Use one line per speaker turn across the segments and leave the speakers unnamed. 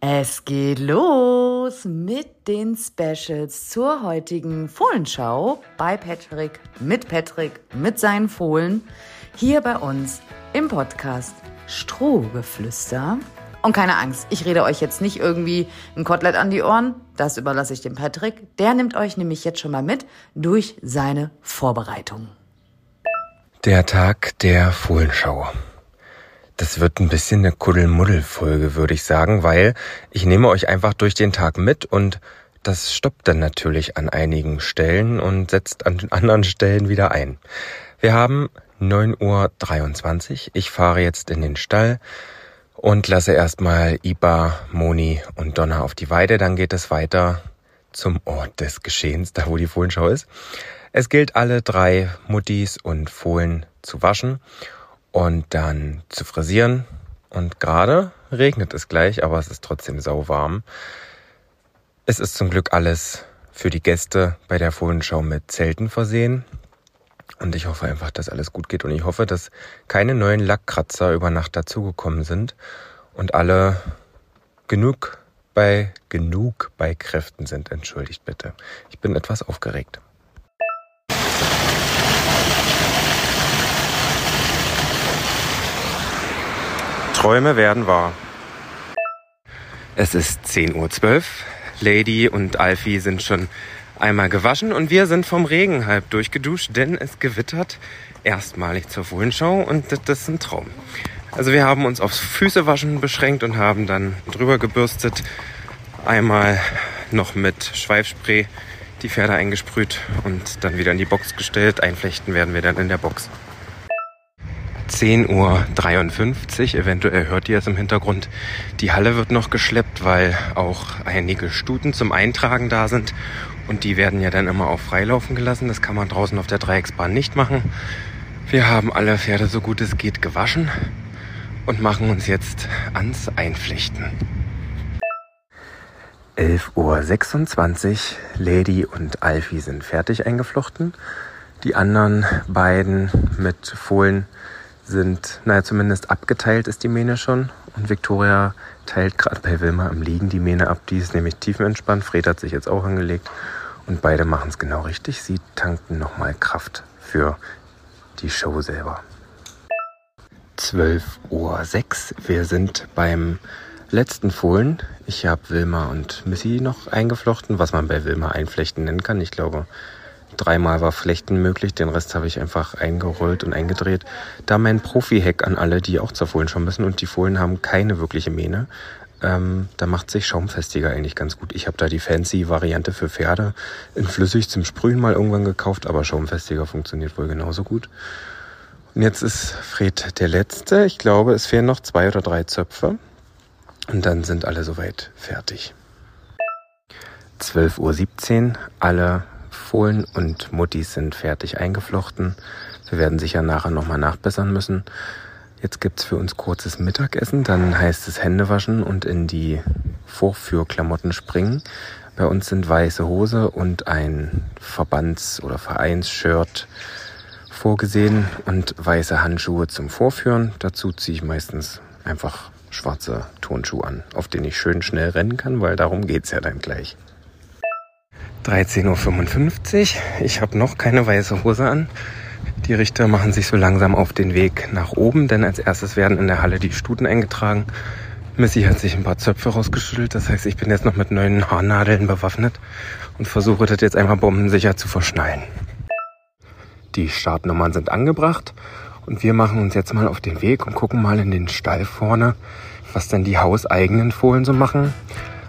Es geht los mit den Specials zur heutigen Fohlenschau bei Patrick, mit Patrick, mit seinen Fohlen, hier bei uns im Podcast Strohgeflüster. Und keine Angst, ich rede euch jetzt nicht irgendwie ein Kotelett an die Ohren, das überlasse ich dem Patrick. Der nimmt euch nämlich jetzt schon mal mit durch seine Vorbereitung.
Der Tag der Fohlenschau. Das wird ein bisschen eine Kuddelmuddel-Folge, würde ich sagen, weil ich nehme euch einfach durch den Tag mit und das stoppt dann natürlich an einigen Stellen und setzt an anderen Stellen wieder ein. Wir haben 9.23 Uhr. Ich fahre jetzt in den Stall und lasse erstmal Iba, Moni und Donna auf die Weide. Dann geht es weiter zum Ort des Geschehens, da wo die Fohlenschau ist. Es gilt alle drei Muttis und Fohlen zu waschen und dann zu frisieren. Und gerade regnet es gleich, aber es ist trotzdem sauwarm. Es ist zum Glück alles für die Gäste bei der Fohlenschau mit Zelten versehen. Und ich hoffe einfach, dass alles gut geht. Und ich hoffe, dass keine neuen Lackkratzer über Nacht dazugekommen sind und alle genug bei genug bei Kräften sind. Entschuldigt bitte. Ich bin etwas aufgeregt. Träume werden wahr. Es ist 10.12 Uhr. Lady und Alfie sind schon einmal gewaschen und wir sind vom Regen halb durchgeduscht, denn es gewittert erstmalig zur Fohlenschau und das ist ein Traum. Also wir haben uns aufs Füßewaschen beschränkt und haben dann drüber gebürstet, einmal noch mit Schweifspray die Pferde eingesprüht und dann wieder in die Box gestellt. Einflechten werden wir dann in der Box. 10.53 Uhr, eventuell hört ihr es im Hintergrund. Die Halle wird noch geschleppt, weil auch einige Stuten zum Eintragen da sind. Und die werden ja dann immer auf Freilaufen gelassen. Das kann man draußen auf der Dreiecksbahn nicht machen. Wir haben alle Pferde so gut es geht gewaschen und machen uns jetzt ans Einflechten. 11.26 Uhr, Lady und Alfie sind fertig eingeflochten. Die anderen beiden mit Fohlen sind, naja, zumindest abgeteilt ist die Mähne schon. Und Victoria teilt gerade bei Wilma im Liegen die Mähne ab. Die ist nämlich tiefenentspannt. Fred hat sich jetzt auch angelegt. Und beide machen es genau richtig. Sie tanken nochmal Kraft für die Show selber. 12.06 Uhr. Wir sind beim letzten Fohlen. Ich habe Wilma und Missy noch eingeflochten, was man bei Wilma einflechten nennen kann. Ich glaube, Dreimal war Flechten möglich, den Rest habe ich einfach eingerollt und eingedreht. Da mein Profi-Hack an alle, die auch zur Fohlen schauen müssen und die Fohlen haben keine wirkliche Mähne. Ähm, da macht sich Schaumfestiger eigentlich ganz gut. Ich habe da die fancy Variante für Pferde in flüssig zum Sprühen mal irgendwann gekauft, aber Schaumfestiger funktioniert wohl genauso gut. Und jetzt ist Fred der Letzte. Ich glaube, es fehlen noch zwei oder drei Zöpfe. Und dann sind alle soweit fertig. 12.17 Uhr, alle Fohlen und Muttis sind fertig eingeflochten. Wir werden sicher nachher nochmal nachbessern müssen. Jetzt gibt's für uns kurzes Mittagessen, dann heißt es Hände waschen und in die Vorführklamotten springen. Bei uns sind weiße Hose und ein Verbands- oder Vereinsshirt vorgesehen und weiße Handschuhe zum Vorführen. Dazu ziehe ich meistens einfach schwarze Turnschuhe an, auf denen ich schön schnell rennen kann, weil darum geht's ja dann gleich. 13.55 Uhr. Ich habe noch keine weiße Hose an. Die Richter machen sich so langsam auf den Weg nach oben, denn als erstes werden in der Halle die Stuten eingetragen. Missy hat sich ein paar Zöpfe rausgeschüttelt, das heißt, ich bin jetzt noch mit neuen Haarnadeln bewaffnet und versuche das jetzt einmal bombensicher zu verschnallen. Die Startnummern sind angebracht und wir machen uns jetzt mal auf den Weg und gucken mal in den Stall vorne, was denn die hauseigenen Fohlen so machen.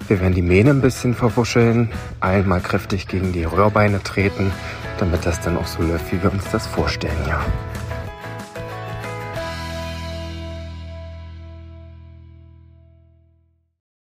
Wir werden die Mähne ein bisschen verwuscheln, einmal kräftig gegen die Röhrbeine treten, damit das dann auch so läuft, wie wir uns das vorstellen, ja.